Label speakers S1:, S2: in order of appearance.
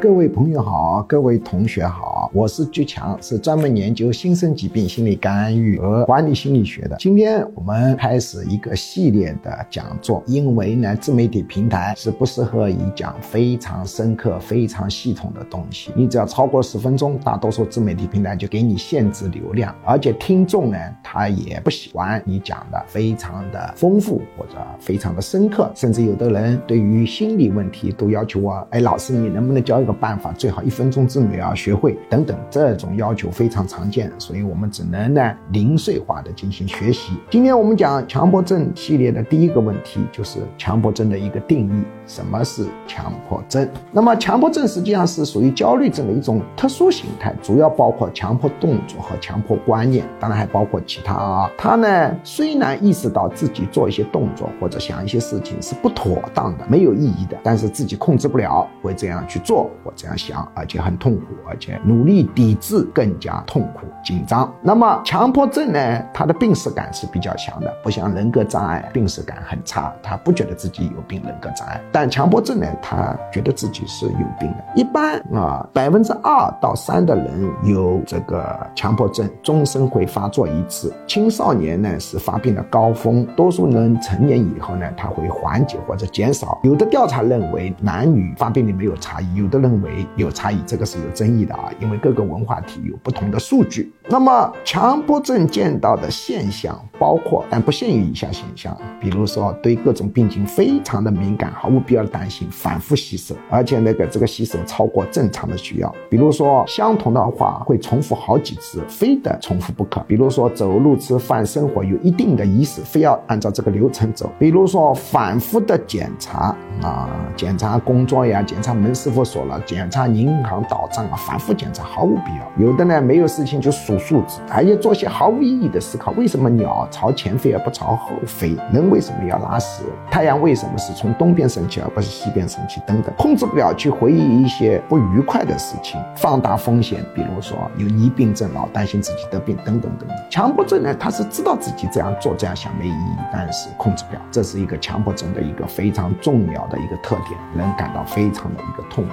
S1: 各位朋友好，各位同学好，我是居强，是专门研究新生疾病心理干预和管理心理学的。今天我们开始一个系列的讲座，因为呢，自媒体平台是不适合于讲非常深刻、非常系统的东西。你只要超过十分钟，大多数自媒体平台就给你限制流量，而且听众呢，他也不喜欢你讲的非常的丰富或者非常的深刻，甚至有的人对于心理问题都要求我，哎，老师你能不能教一个？办法最好一分钟之内要学会等等，这种要求非常常见，所以我们只能呢零碎化的进行学习。今天我们讲强迫症系列的第一个问题就是强迫症的一个定义，什么是强迫症？那么强迫症实际上是属于焦虑症的一种特殊形态，主要包括强迫动作和强迫观念，当然还包括其他啊。他呢虽然意识到自己做一些动作或者想一些事情是不妥当的、没有意义的，但是自己控制不了，会这样去做。或这样想，而且很痛苦，而且努力抵制更加痛苦、紧张。那么强迫症呢？它的病史感是比较强的，不像人格障碍，病史感很差，他不觉得自己有病。人格障碍，但强迫症呢，他觉得自己是有病的。一般啊，百分之二到三的人有这个强迫症，终身会发作一次。青少年呢是发病的高峰，多数人成年以后呢，他会缓解或者减少。有的调查认为男女发病率没有差异，有的。认为有差异，这个是有争议的啊，因为各个文化体有不同的数据。那么强迫症见到的现象包括，但不限于以下现象，比如说对各种病情非常的敏感，毫无必要担心，反复洗手，而且那个这个洗手超过正常的需要。比如说相同的话会重复好几次，非得重复不可。比如说走路、吃饭、生活有一定的仪式，非要按照这个流程走。比如说反复的检查啊，检查工作呀，检查门是否锁了。检查银行倒账啊，反复检查毫无必要。有的呢，没有事情就数数字，而且做些毫无意义的思考。为什么鸟朝前飞而不朝后飞？人为什么要拉屎？太阳为什么是从东边升起而不是西边升起？等等，控制不了去回忆一些不愉快的事情，放大风险，比如说有疑病症，老担心自己得病，等等等等。强迫症呢，他是知道自己这样做这样想没意义，但是控制不了。这是一个强迫症的一个非常重要的一个特点，人感到非常的一个痛苦。